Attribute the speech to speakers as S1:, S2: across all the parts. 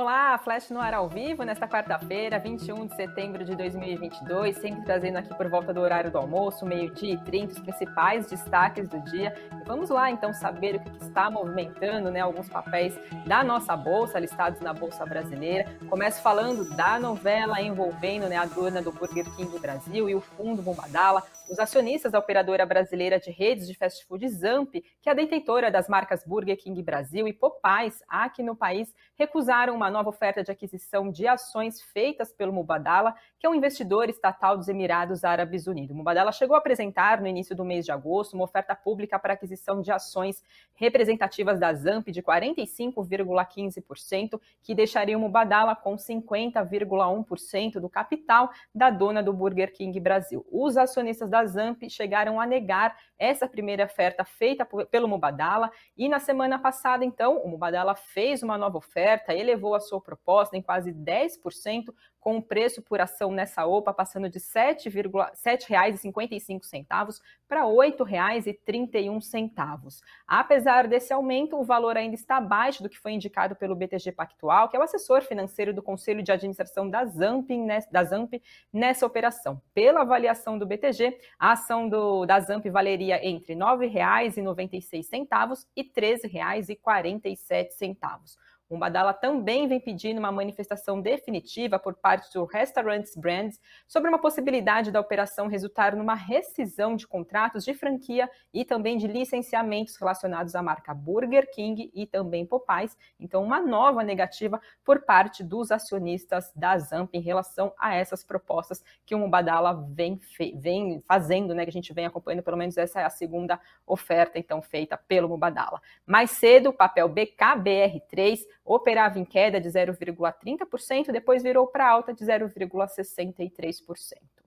S1: Olá, Flash no ar ao vivo nesta quarta-feira, 21 de setembro de 2022, sempre trazendo aqui por volta do horário do almoço, meio-dia e 30, os principais destaques do dia. E vamos lá então saber o que está movimentando né, alguns papéis da nossa bolsa, listados na Bolsa Brasileira. Começo falando da novela envolvendo né, a dona do Burger King Brasil e o fundo Bombadala. Os acionistas da operadora brasileira de redes de fast food Zamp, que é a detentora das marcas Burger King Brasil e Popeyes aqui no país, recusaram uma nova oferta de aquisição de ações feitas pelo Mubadala, que é um investidor estatal dos Emirados Árabes Unidos. O Mubadala chegou a apresentar no início do mês de agosto uma oferta pública para aquisição de ações representativas da Zamp de 45,15%, que deixaria o Mubadala com 50,1% do capital da dona do Burger King Brasil. Os acionistas da Zamp chegaram a negar essa primeira oferta feita pelo Mubadala e na semana passada, então, o Mubadala fez uma nova oferta, elevou a sua proposta em quase 10%, com o preço por ação nessa OPA passando de R$ 7,55 para R$ 8,31. Apesar desse aumento, o valor ainda está abaixo do que foi indicado pelo BTG Pactual, que é o assessor financeiro do Conselho de Administração da Zamp, da Zamp nessa operação. Pela avaliação do BTG, a ação do, da Zamp valeria entre R$ 9,96 e R$ 13,47. O também vem pedindo uma manifestação definitiva por parte do Restaurants Brands sobre uma possibilidade da operação resultar numa rescisão de contratos de franquia e também de licenciamentos relacionados à marca Burger King e também Popeyes. Então, uma nova negativa por parte dos acionistas da Zamp em relação a essas propostas que o Mubadala vem, vem fazendo, né? Que a gente vem acompanhando, pelo menos essa é a segunda oferta, então, feita pelo Mubadala. Mais cedo, o papel BKBR3 operava em queda de 0,30%, depois virou para alta de 0,63%.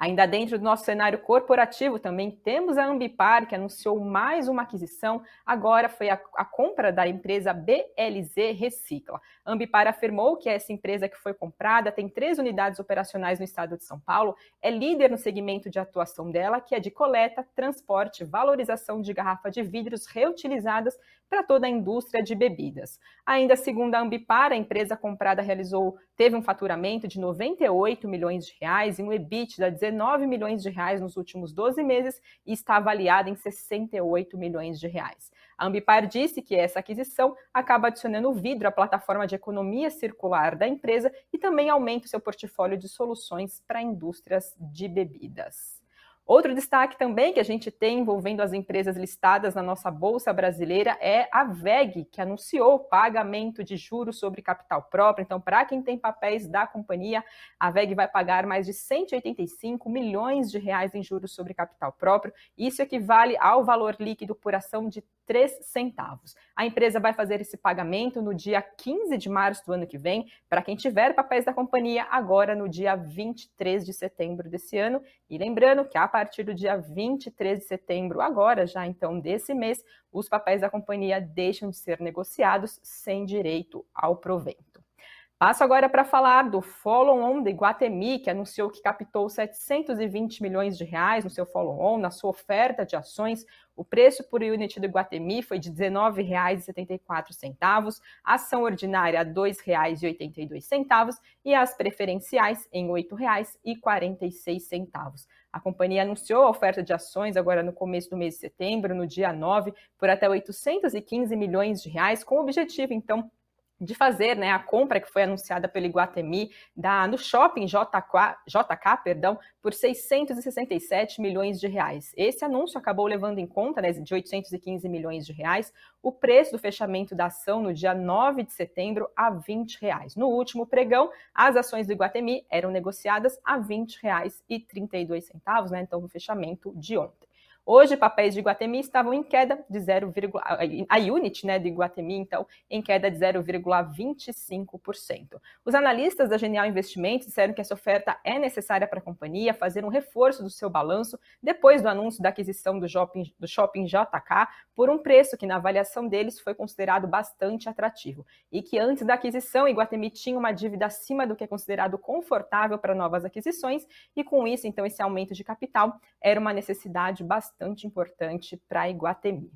S1: Ainda dentro do nosso cenário corporativo, também temos a Ambipar, que anunciou mais uma aquisição. Agora foi a, a, compra da empresa BLZ Recicla. A Ambipar afirmou que essa empresa que foi comprada tem três unidades operacionais no estado de São Paulo, é líder no segmento de atuação dela, que é de coleta, transporte, valorização de garrafa de vidros reutilizadas para toda a indústria de bebidas. Ainda segundo a Ambipar, a empresa comprada realizou teve um faturamento de 98 milhões de reais e um EBITDA de 19 milhões de reais nos últimos 12 meses e está avaliada em 68 milhões de reais. A Ambipar disse que essa aquisição acaba adicionando vidro à plataforma de economia circular da empresa e também aumenta o seu portfólio de soluções para indústrias de bebidas. Outro destaque também que a gente tem envolvendo as empresas listadas na nossa Bolsa Brasileira é a VEG, que anunciou pagamento de juros sobre capital próprio. Então, para quem tem papéis da companhia, a VEG vai pagar mais de 185 milhões de reais em juros sobre capital próprio. Isso equivale ao valor líquido por ação de 3 centavos. A empresa vai fazer esse pagamento no dia 15 de março do ano que vem, para quem tiver papéis da companhia, agora no dia 23 de setembro desse ano. E lembrando que a partir do dia 23 de setembro, agora já então desse mês, os papéis da companhia deixam de ser negociados sem direito ao provento. Passo agora para falar do follow-on de Iguatemi, que anunciou que captou 720 milhões de reais no seu follow-on, na sua oferta de ações. O preço por unit do Iguatemi foi de R$ 19,74, a ação ordinária R$ 2,82 e as preferenciais em R$ 8,46. A companhia anunciou a oferta de ações agora no começo do mês de setembro, no dia 9, por até 815 milhões de reais, com o objetivo, então, de fazer né, a compra que foi anunciada pelo Iguatemi da, no shopping JK, JK perdão, por 667 milhões de reais. Esse anúncio acabou levando em conta né, de 815 milhões de reais o preço do fechamento da ação no dia 9 de setembro a 20 reais. No último pregão, as ações do Iguatemi eram negociadas a 20 reais e 32 centavos, né, então no fechamento de ontem. Hoje, papéis de Iguatemi estavam em queda de 0, a unit né, de Iguatemi, então, em queda de 0,25%. Os analistas da Genial Investimentos disseram que essa oferta é necessária para a companhia fazer um reforço do seu balanço depois do anúncio da aquisição do shopping, do shopping JK por um preço que, na avaliação deles, foi considerado bastante atrativo. E que antes da aquisição, Iguatemi tinha uma dívida acima do que é considerado confortável para novas aquisições, e com isso, então, esse aumento de capital era uma necessidade bastante bastante importante para Iguatemi.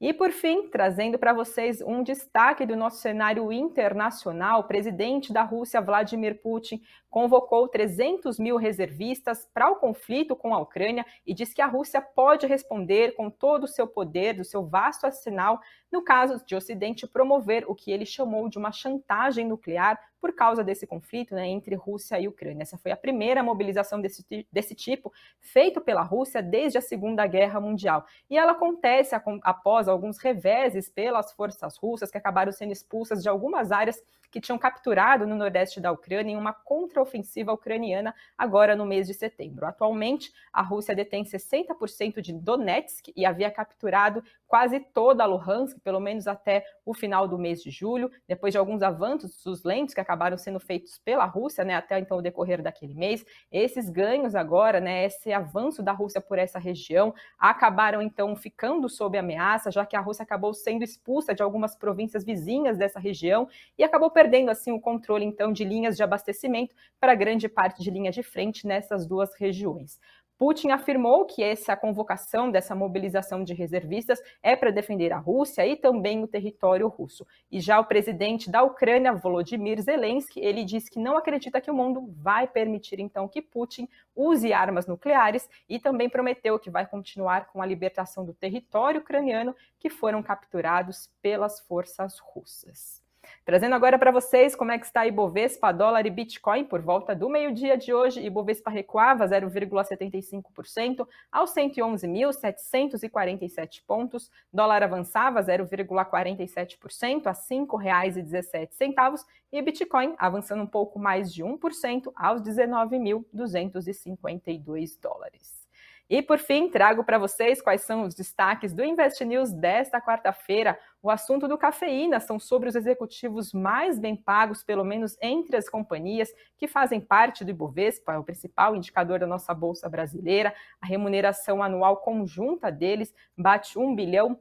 S1: E por fim, trazendo para vocês um destaque do nosso cenário internacional, o presidente da Rússia, Vladimir Putin, convocou 300 mil reservistas para o conflito com a Ucrânia e diz que a Rússia pode responder com todo o seu poder, do seu vasto arsenal, no caso de Ocidente promover o que ele chamou de uma chantagem nuclear por causa desse conflito né, entre Rússia e Ucrânia. Essa foi a primeira mobilização desse, desse tipo feita pela Rússia desde a Segunda Guerra Mundial. E ela acontece após alguns reveses pelas forças russas que acabaram sendo expulsas de algumas áreas que tinham capturado no nordeste da Ucrânia em uma contraofensiva ucraniana agora no mês de setembro. Atualmente, a Rússia detém 60% de Donetsk e havia capturado quase toda a Luhansk, pelo menos até o final do mês de julho, depois de alguns avanços lentos que acabaram sendo feitos pela Rússia, né, até então o decorrer daquele mês. Esses ganhos agora, né, esse avanço da Rússia por essa região, acabaram então ficando sob ameaça, já que a Rússia acabou sendo expulsa de algumas províncias vizinhas dessa região e acabou perdendo assim o controle então de linhas de abastecimento para grande parte de linha de frente nessas duas regiões. Putin afirmou que essa convocação dessa mobilização de reservistas é para defender a Rússia e também o território russo. E já o presidente da Ucrânia, Volodymyr Zelensky, ele disse que não acredita que o mundo vai permitir então que Putin use armas nucleares e também prometeu que vai continuar com a libertação do território ucraniano que foram capturados pelas forças russas. Trazendo agora para vocês como é que está a Ibovespa, dólar e Bitcoin por volta do meio-dia de hoje. Ibovespa recuava 0,75% aos 111.747 pontos. Dólar avançava 0,47% a R$ 5,17 e Bitcoin avançando um pouco mais de 1% aos 19.252 dólares. E por fim, trago para vocês quais são os destaques do Invest News desta quarta-feira. O assunto do cafeína são sobre os executivos mais bem pagos, pelo menos entre as companhias que fazem parte do Ibovespa, o principal indicador da nossa bolsa brasileira. A remuneração anual conjunta deles bate 1 bilhão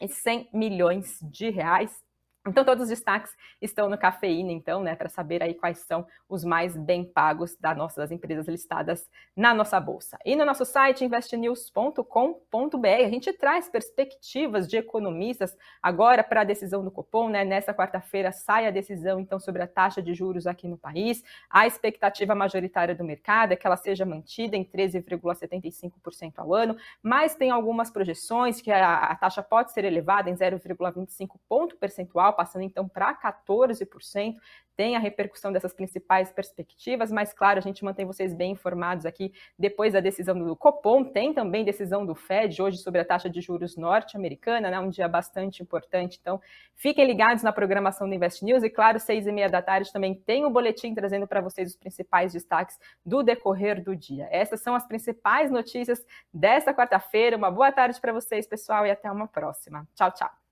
S1: e 100 milhões de reais. Então, todos os destaques estão no Cafeína, então, né, para saber aí quais são os mais bem pagos das empresas listadas na nossa bolsa. E no nosso site, investnews.com.br, a gente traz perspectivas de economistas agora para a decisão do Copom, né? Nessa quarta-feira sai a decisão, então, sobre a taxa de juros aqui no país. A expectativa majoritária do mercado é que ela seja mantida em 13,75% ao ano, mas tem algumas projeções que a, a taxa pode ser elevada em 0,25 ponto percentual passando então para 14% tem a repercussão dessas principais perspectivas, mas claro, a gente mantém vocês bem informados aqui depois da decisão do Copom, tem também decisão do Fed hoje sobre a taxa de juros norte-americana, né, um dia bastante importante, então fiquem ligados na programação do Invest News e claro, seis e meia da tarde também tem o boletim trazendo para vocês os principais destaques do decorrer do dia. Essas são as principais notícias desta quarta-feira, uma boa tarde para vocês, pessoal, e até uma próxima. Tchau, tchau.